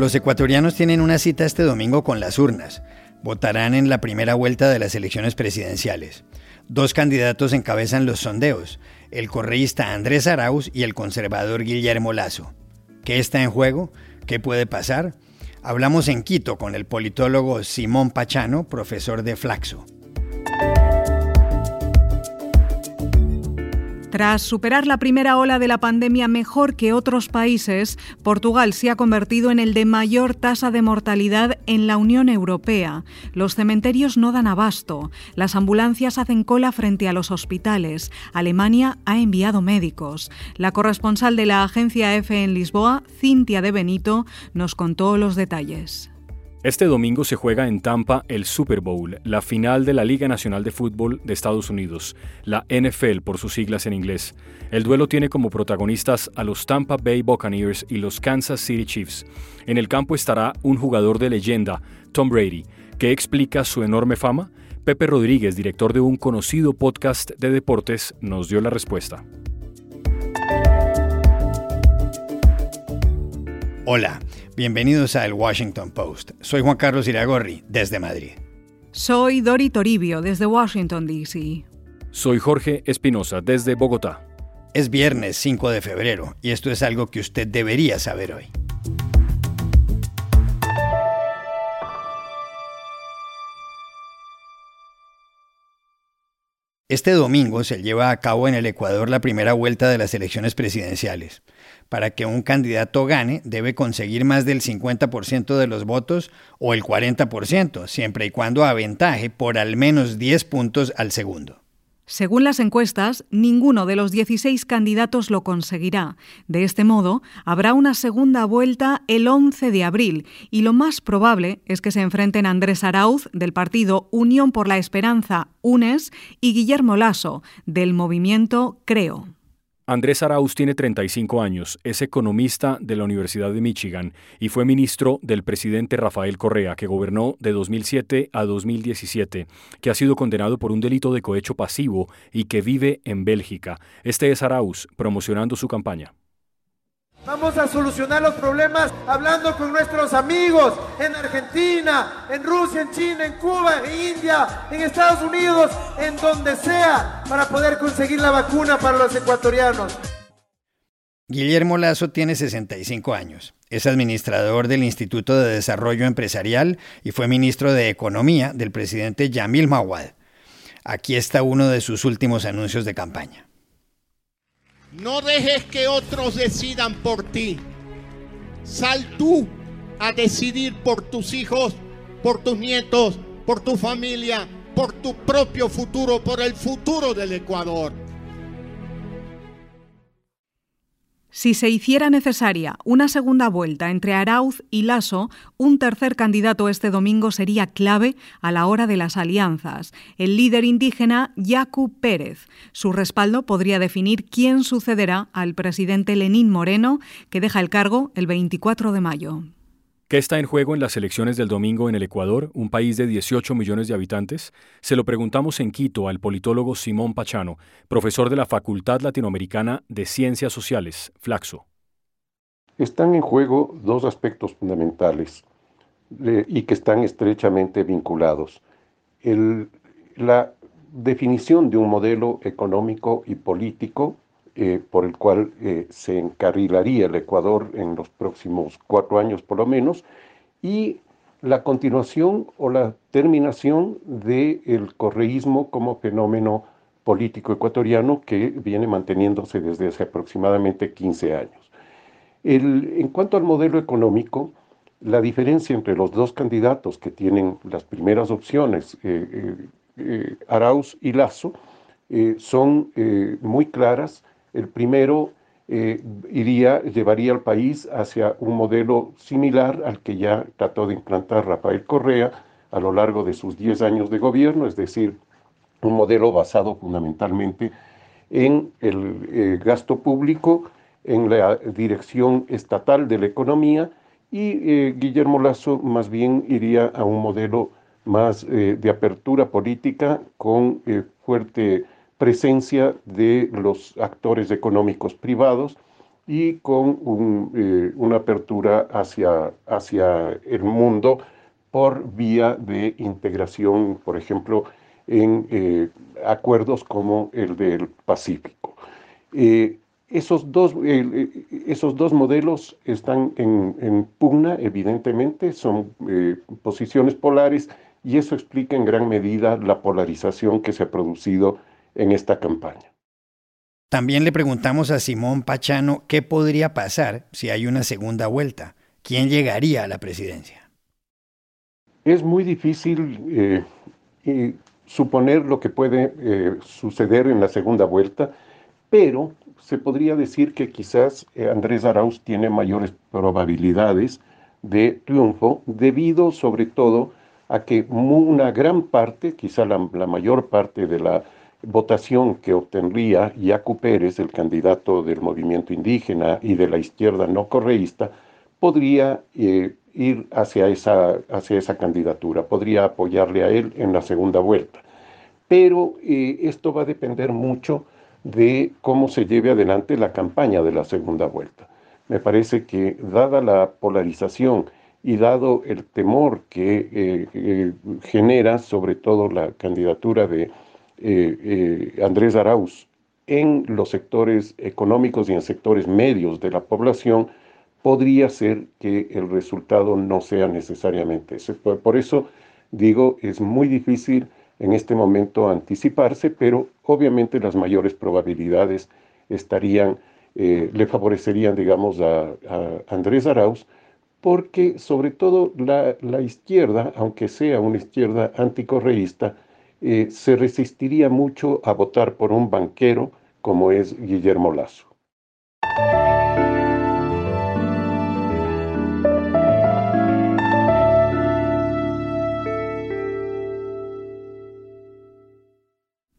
Los ecuatorianos tienen una cita este domingo con las urnas. Votarán en la primera vuelta de las elecciones presidenciales. Dos candidatos encabezan los sondeos, el correísta Andrés Arauz y el conservador Guillermo Lazo. ¿Qué está en juego? ¿Qué puede pasar? Hablamos en Quito con el politólogo Simón Pachano, profesor de Flaxo. Tras superar la primera ola de la pandemia mejor que otros países, Portugal se ha convertido en el de mayor tasa de mortalidad en la Unión Europea. Los cementerios no dan abasto, las ambulancias hacen cola frente a los hospitales, Alemania ha enviado médicos. La corresponsal de la agencia EFE en Lisboa, Cintia de Benito, nos contó los detalles. Este domingo se juega en Tampa el Super Bowl, la final de la Liga Nacional de Fútbol de Estados Unidos, la NFL por sus siglas en inglés. El duelo tiene como protagonistas a los Tampa Bay Buccaneers y los Kansas City Chiefs. En el campo estará un jugador de leyenda, Tom Brady, que explica su enorme fama. Pepe Rodríguez, director de un conocido podcast de deportes, nos dio la respuesta. Hola, bienvenidos a El Washington Post. Soy Juan Carlos Iragorri, desde Madrid. Soy Dori Toribio, desde Washington, D.C. Soy Jorge Espinosa, desde Bogotá. Es viernes 5 de febrero y esto es algo que usted debería saber hoy. Este domingo se lleva a cabo en el Ecuador la primera vuelta de las elecciones presidenciales. Para que un candidato gane, debe conseguir más del 50% de los votos o el 40%, siempre y cuando aventaje por al menos 10 puntos al segundo. Según las encuestas, ninguno de los 16 candidatos lo conseguirá. De este modo, habrá una segunda vuelta el 11 de abril y lo más probable es que se enfrenten Andrés Arauz, del partido Unión por la Esperanza, UNES, y Guillermo Lasso, del movimiento Creo. Andrés Arauz tiene 35 años, es economista de la Universidad de Michigan y fue ministro del presidente Rafael Correa, que gobernó de 2007 a 2017, que ha sido condenado por un delito de cohecho pasivo y que vive en Bélgica. Este es Arauz promocionando su campaña. Vamos a solucionar los problemas hablando con nuestros amigos en Argentina, en Rusia, en China, en Cuba, en India, en Estados Unidos, en donde sea, para poder conseguir la vacuna para los ecuatorianos. Guillermo Lazo tiene 65 años. Es administrador del Instituto de Desarrollo Empresarial y fue ministro de Economía del presidente Yamil Mawad. Aquí está uno de sus últimos anuncios de campaña. No dejes que otros decidan por ti. Sal tú a decidir por tus hijos, por tus nietos, por tu familia, por tu propio futuro, por el futuro del Ecuador. Si se hiciera necesaria una segunda vuelta entre Arauz y Lasso, un tercer candidato este domingo sería clave a la hora de las alianzas, el líder indígena Yacu Pérez. Su respaldo podría definir quién sucederá al presidente Lenín Moreno, que deja el cargo el 24 de mayo. ¿Qué está en juego en las elecciones del domingo en el Ecuador, un país de 18 millones de habitantes? Se lo preguntamos en Quito al politólogo Simón Pachano, profesor de la Facultad Latinoamericana de Ciencias Sociales, Flaxo. Están en juego dos aspectos fundamentales y que están estrechamente vinculados. la definición de un modelo económico y político eh, por el cual eh, se encarrilaría el Ecuador en los próximos cuatro años por lo menos, y la continuación o la terminación del correísmo como fenómeno político ecuatoriano que viene manteniéndose desde hace aproximadamente 15 años. en cuanto al modelo económico, la diferencia entre los dos candidatos que tienen las primeras opciones, eh, Arauz y Lazo, son muy claras el primero eh, iría, llevaría al país hacia un modelo similar al que ya trató de implantar Rafael Correa a lo largo de sus 10 años de gobierno, es decir, un modelo basado fundamentalmente en el eh, gasto público, en la dirección estatal de la economía, y eh, Guillermo Lazo más bien iría a un modelo más de apertura política con fuerte presencia de los actores económicos privados y con eh, una apertura hacia, hacia el mundo por vía de integración, por ejemplo, en eh, acuerdos como el del Pacífico. Eh, esos, dos, esos dos modelos están en, en pugna, evidentemente, son posiciones polares y eso explica en gran medida la polarización que se ha producido en esta campaña. También le preguntamos a Simón Pachano qué podría pasar si hay una segunda vuelta. ¿Quién llegaría a la presidencia? Es muy difícil eh, suponer lo que puede eh, suceder en la segunda vuelta, pero se podría decir que quizás eh, Andrés Arauz tiene mayores probabilidades de triunfo debido sobre todo a que una gran parte, quizá la mayor parte de la votación que obtendría Yacu Pérez, el candidato del movimiento indígena y de la izquierda no correísta, podría eh, ir hacia esa, hacia esa candidatura, podría apoyarle a él en la segunda vuelta. Pero eh, esto va a depender mucho de cómo se lleve adelante la campaña de la segunda vuelta. Me parece que dada la polarización y dado el temor que eh, genera sobre todo la candidatura de eh, eh, Andrés Arauz en los sectores económicos y en sectores medios de la población, podría ser que el resultado no sea necesariamente ese. Por eso digo, es muy difícil en este momento anticiparse, pero obviamente las mayores probabilidades estarían, eh, le favorecerían, digamos, a, Andrés Arauz, porque sobre todo la, la, izquierda, aunque sea una izquierda anticorreísta, eh, se resistiría mucho a votar por un banquero como es Guillermo Lazo.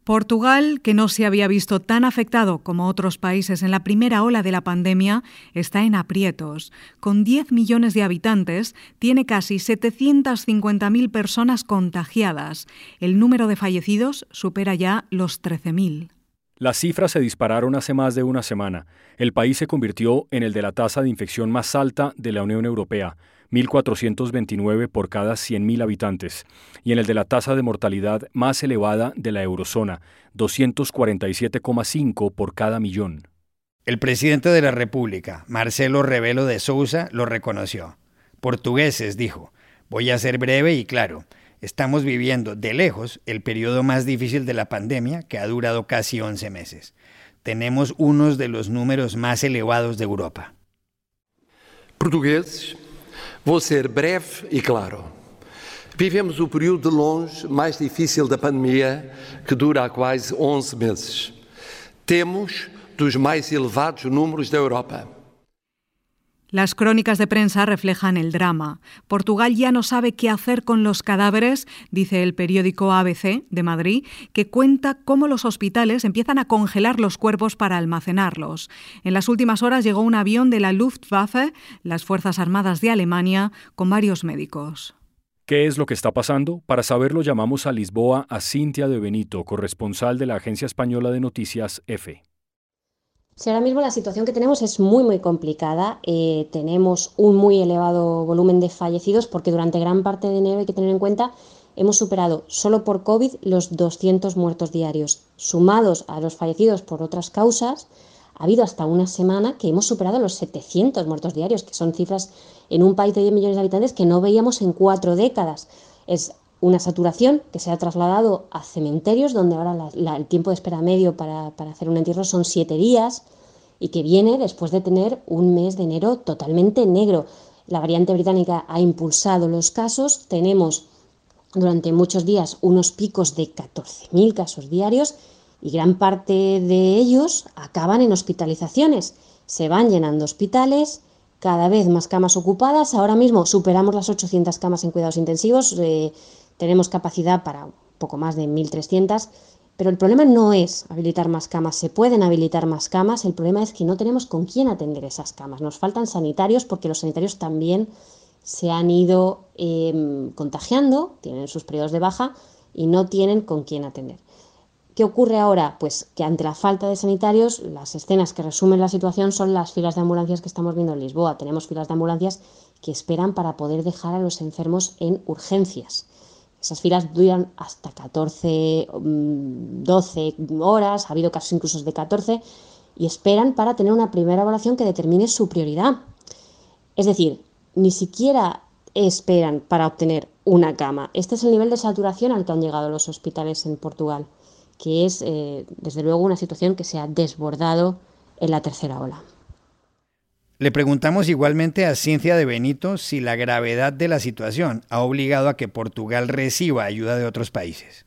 Portugal, que no se había visto tan afectado como otros países en la primera ola de la pandemia, está en aprietos. Con 10 millones de habitantes, tiene casi 750.000 personas contagiadas. El número de fallecidos supera ya los 13.000. Las cifras se dispararon hace más de una semana. El país se convirtió en el de la tasa de infección más alta de la Unión Europea 1.429 por cada 100.000 habitantes, y en el de la tasa de mortalidad más elevada de la eurozona, 247,5 por cada millón. El presidente de la República, Marcelo Rebelo de Sousa, lo reconoció. Portugueses, dijo, voy a ser breve y claro, estamos viviendo de lejos el periodo más difícil de la pandemia que ha durado casi 11 meses. Tenemos unos de los números más elevados de Europa. Portugueses, Vou ser breve e claro. Vivemos o período de longe mais difícil da pandemia, que dura há quase 11 meses. Temos dos mais elevados números da Europa. Las crónicas de prensa reflejan el drama. Portugal ya no sabe qué hacer con los cadáveres, dice el periódico ABC de Madrid, que cuenta cómo los hospitales empiezan a congelar los cuerpos para almacenarlos. En las últimas horas llegó un avión de la Luftwaffe, las Fuerzas Armadas de Alemania, con varios médicos. ¿Qué es lo que está pasando? Para saberlo llamamos a Lisboa a Cintia de Benito, corresponsal de la Agencia Española de Noticias EFE. Si ahora mismo la situación que tenemos es muy, muy complicada, eh, tenemos un muy elevado volumen de fallecidos porque durante gran parte de enero hay que tener en cuenta hemos superado solo por COVID los 200 muertos diarios. Sumados a los fallecidos por otras causas, ha habido hasta una semana que hemos superado los 700 muertos diarios, que son cifras en un país de 10 millones de habitantes que no veíamos en cuatro décadas. Una saturación que se ha trasladado a cementerios donde ahora el tiempo de espera medio para, hacer un entierro son siete días y que viene después de tener un mes de enero totalmente negro. La variante británica ha impulsado los casos, tenemos durante muchos días unos picos de 14.000 casos diarios y gran parte de ellos acaban en hospitalizaciones. Se van llenando hospitales, cada vez más camas ocupadas. Ahora mismo superamos las 800 camas en cuidados intensivos. Eh, tenemos capacidad para poco más de 1.300, pero el problema no es habilitar más camas, se pueden habilitar más camas, el problema es que no tenemos con quién atender esas camas. Nos faltan sanitarios porque los sanitarios también se han ido em, contagiando, tienen sus periodos de baja y no tienen con quién atender. ¿Qué ocurre ahora? Pues que ante la falta de sanitarios, las escenas que resumen la situación son las filas de ambulancias que estamos viendo en Lisboa. Tenemos filas de ambulancias que esperan para poder dejar a los enfermos en urgencias. Esas filas duran hasta 14, 12 mm, horas, ha habido casos incluso de 14, y esperan para tener una primera evaluación que determine su prioridad. Es decir, ni siquiera esperan para obtener una cama. Este es el nivel de saturación al que han llegado los hospitales en Portugal, que es, eh, desde luego, una situación que se ha desbordado en la tercera ola. Le preguntamos igualmente a Ciencia de Benito si la gravedad de la situación ha obligado a que Portugal reciba ayuda de otros países.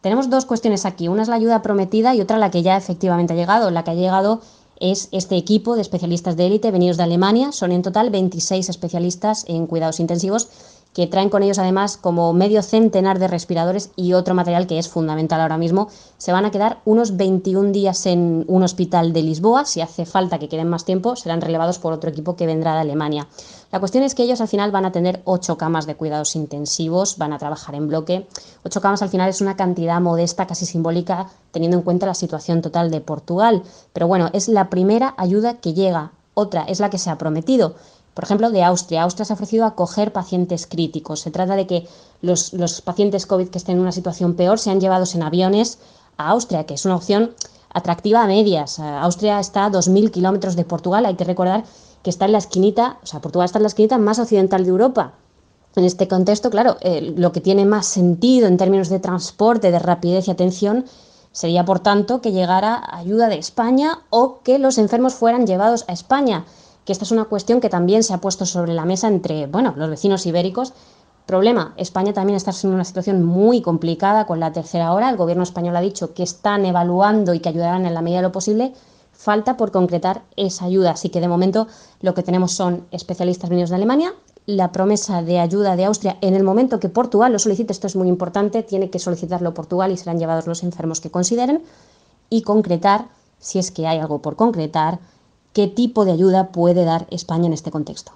Tenemos dos cuestiones aquí. Una es la ayuda prometida y otra la que ya efectivamente ha llegado. La que ha llegado es este equipo de especialistas de élite venidos de Alemania. Son en total 26 especialistas en cuidados intensivos que traen con ellos además como medio centenar de respiradores y otro material que es fundamental ahora mismo. Se van a quedar unos 21 días en un hospital de Lisboa. Si hace falta que queden más tiempo, serán relevados por otro equipo que vendrá de Alemania. La cuestión es que ellos al final van a tener 8 camas de cuidados intensivos, van a trabajar en bloque. 8 camas al final es una cantidad modesta, casi simbólica, teniendo en cuenta la situación total de Portugal. Pero bueno, es la primera ayuda que llega. Otra es la que se ha prometido por ejemplo, de Austria. Austria se ha ofrecido a acoger pacientes críticos. Se trata de que los, pacientes COVID que estén en una situación peor sean llevados en aviones a Austria, que es una opción atractiva a medias. Austria está a 2.000 kilómetros de Portugal. Hay que recordar que está en la esquinita, o sea, Portugal está en la esquinita más occidental de Europa. En este contexto, claro, eh, lo que tiene más sentido en términos de transporte, de rapidez y atención, sería, por tanto, que llegara ayuda de España o que los enfermos fueran llevados a España que esta es una cuestión que también se ha puesto sobre la mesa entre, bueno, los vecinos ibéricos. Problema, España también está en una situación muy complicada con la tercera hora. El gobierno español ha dicho que están evaluando y que ayudarán en la medida de lo posible. Falta por concretar esa ayuda. Así que de momento lo que tenemos son especialistas venidos de Alemania, la promesa de ayuda de Austria en el momento que Portugal lo solicite, esto es muy importante, tiene que solicitarlo Portugal y serán llevados los enfermos que consideren, y concretar, si es que hay algo por concretar, qué tipo de ayuda puede dar España en este contexto.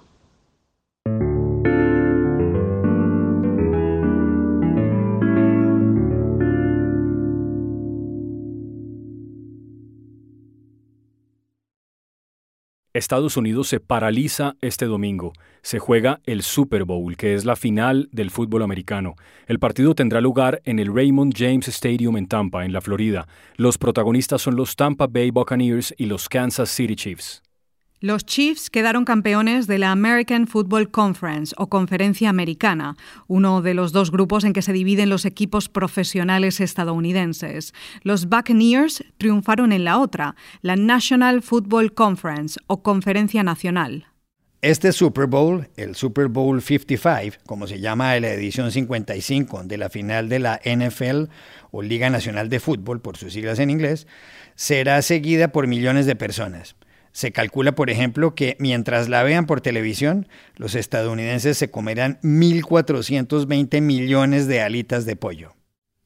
Estados Unidos se paraliza este domingo. Se juega el Super Bowl, que es la final del fútbol americano. El partido tendrá lugar en el Raymond James Stadium en Tampa, en la Florida. Los protagonistas son los Tampa Bay Buccaneers y los Kansas City Chiefs. Los Chiefs quedaron campeones de la American Football Conference o Conferencia Americana, uno de los dos grupos en que se dividen los equipos profesionales estadounidenses. Los Buccaneers triunfaron en la otra, la National Football Conference o Conferencia Nacional. Este Super Bowl, el Super Bowl 55, como se llama la edición 55 de la final de la NFL o Liga Nacional de Fútbol por sus siglas en inglés, será seguida por millones de personas. Se calcula, por ejemplo, que mientras la vean por televisión, los estadounidenses se comerán 1.420 millones de alitas de pollo.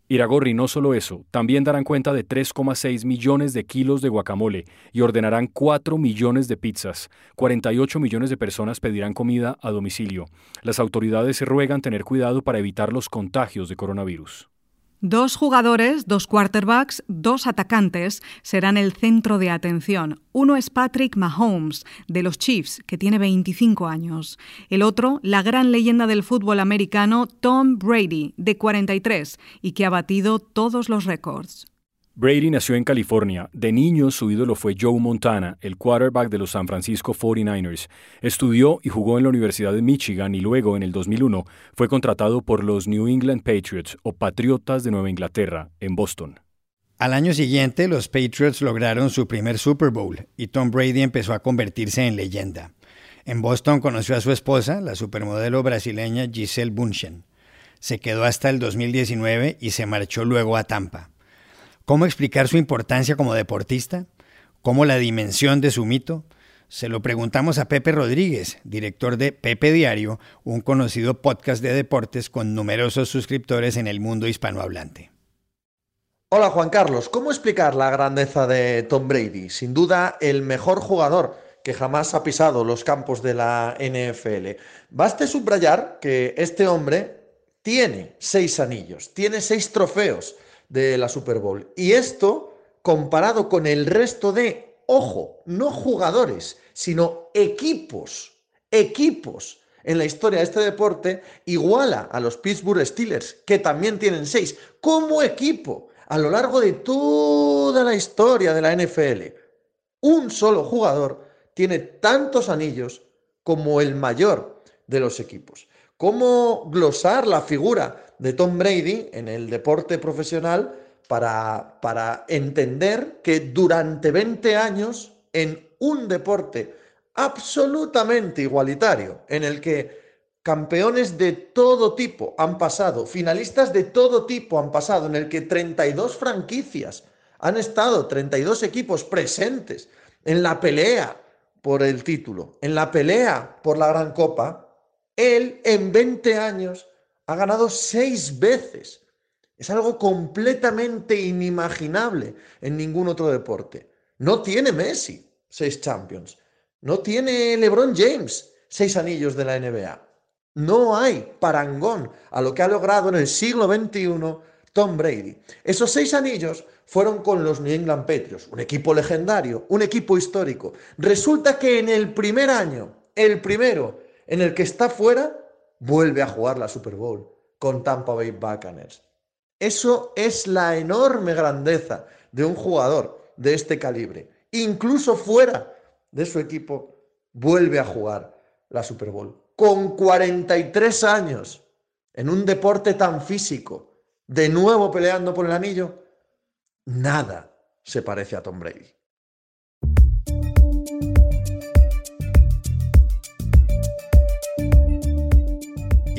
Iragorri, no solo eso, también darán cuenta de 3,6 millones de kilos de guacamole y ordenarán 4 millones de pizzas. 48 millones de personas pedirán comida a domicilio. Las autoridades se ruegan tener cuidado para evitar los contagios de coronavirus. Dos jugadores, dos quarterbacks, dos atacantes serán el centro de atención. Uno es Patrick Mahomes, de los Chiefs, que tiene 25 años. El otro, la gran leyenda del fútbol americano, Tom Brady, de 43, y que ha batido todos los récords. Brady nació en California. De niño su ídolo fue Joe Montana, el quarterback de los San Francisco 49ers. Estudió y jugó en la Universidad de Michigan y luego, en el 2001, fue contratado por los New England Patriots o Patriotas de Nueva Inglaterra, en Boston. Al año siguiente, los Patriots lograron su primer Super Bowl y Tom Brady empezó a convertirse en leyenda. En Boston conoció a su esposa, la supermodelo brasileña Giselle Bunchen. Se quedó hasta el 2019 y se marchó luego a Tampa. ¿Cómo explicar su importancia como deportista? ¿Cómo la dimensión de su mito? Se lo preguntamos a Pepe Rodríguez, director de Pepe Diario, un conocido podcast de deportes con numerosos suscriptores en el mundo hispanohablante. Hola Juan Carlos, ¿cómo explicar la grandeza de Tom Brady? Sin duda el mejor jugador que jamás ha pisado los campos de la NFL. Baste subrayar que este hombre tiene seis anillos, tiene seis trofeos de la Super Bowl. Y esto, comparado con el resto de, ojo, no jugadores, sino equipos, equipos en la historia de este deporte, iguala a los Pittsburgh Steelers, que también tienen seis, como equipo a lo largo de toda la historia de la NFL. Un solo jugador tiene tantos anillos como el mayor de los equipos. ¿Cómo glosar la figura de Tom Brady en el deporte profesional para, para entender que durante 20 años en un deporte absolutamente igualitario, en el que campeones de todo tipo han pasado, finalistas de todo tipo han pasado, en el que 32 franquicias han estado, 32 equipos presentes en la pelea por el título, en la pelea por la Gran Copa, él en 20 años ha ganado seis veces. Es algo completamente inimaginable en ningún otro deporte. No tiene Messi seis Champions. No tiene LeBron James seis anillos de la NBA. No hay parangón a lo que ha logrado en el siglo XXI Tom Brady. Esos seis anillos fueron con los New England Patriots, un equipo legendario, un equipo histórico. Resulta que en el primer año, el primero en el que está fuera, vuelve a jugar la Super Bowl con Tampa Bay Buccaneers. Eso es la enorme grandeza de un jugador de este calibre. Incluso fuera de su equipo, vuelve a jugar la Super Bowl. Con 43 años, en un deporte tan físico, de nuevo peleando por el anillo, nada se parece a Tom Brady.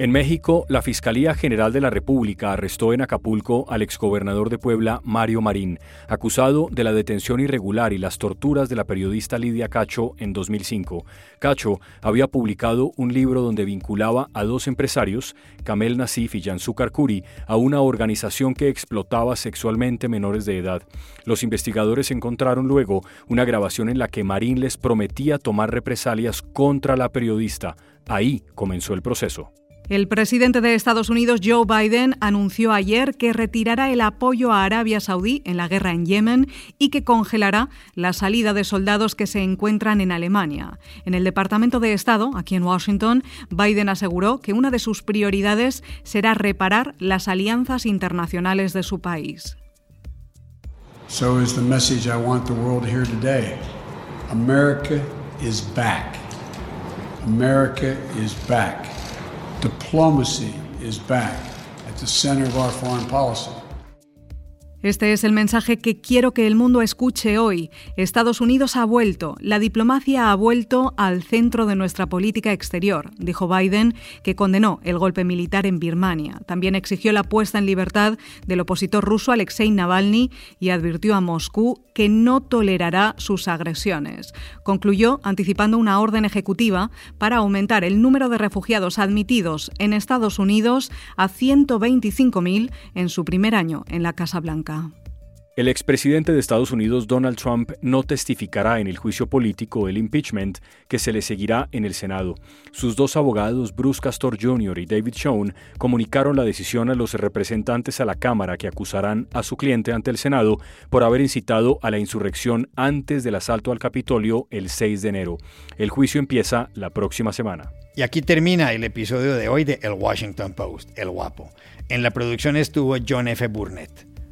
En México, la Fiscalía General de la República arrestó en Acapulco al exgobernador de Puebla, Mario Marín, acusado de la detención irregular y las torturas de la periodista Lidia Cacho en 2005. Cacho había publicado un libro donde vinculaba a dos empresarios, Kamel Nasif y Jansu Karkuri, a una organización que explotaba sexualmente menores de edad. Los investigadores encontraron luego una grabación en la que Marín les prometía tomar represalias contra la periodista. Ahí comenzó el proceso. El presidente de Estados Unidos, Joe Biden, anunció ayer que retirará el apoyo a Arabia Saudí en la guerra en Yemen y que congelará la salida de soldados que se encuentran en Alemania. En el Departamento de Estado, aquí en Washington, Biden aseguró que una de sus prioridades será reparar las alianzas internacionales de su país. So is the message I want the world to today. America is back. America is back. Diplomacy is back at the center of our foreign policy. Este es el mensaje que quiero que el mundo escuche hoy. Estados Unidos ha vuelto, la diplomacia ha vuelto al centro de nuestra política exterior, dijo Biden, que condenó el golpe militar en Birmania. También exigió la puesta en libertad del opositor ruso Alexei Navalny y advirtió a Moscú que no tolerará sus agresiones. Concluyó anticipando una orden ejecutiva para aumentar el número de refugiados admitidos en Estados Unidos a 125.000 en su primer año en la Casa Blanca. El expresidente de Estados Unidos Donald Trump no testificará en el juicio político del impeachment que se le seguirá en el Senado. Sus dos abogados, Bruce Castor Jr. y David Schoen, comunicaron la decisión a los representantes a la Cámara que acusarán a su cliente ante el Senado por haber incitado a la insurrección antes del asalto al Capitolio el 6 de enero. El juicio empieza la próxima semana. Y aquí termina el episodio de hoy de El Washington Post, El Guapo. En la producción estuvo John F. Burnett.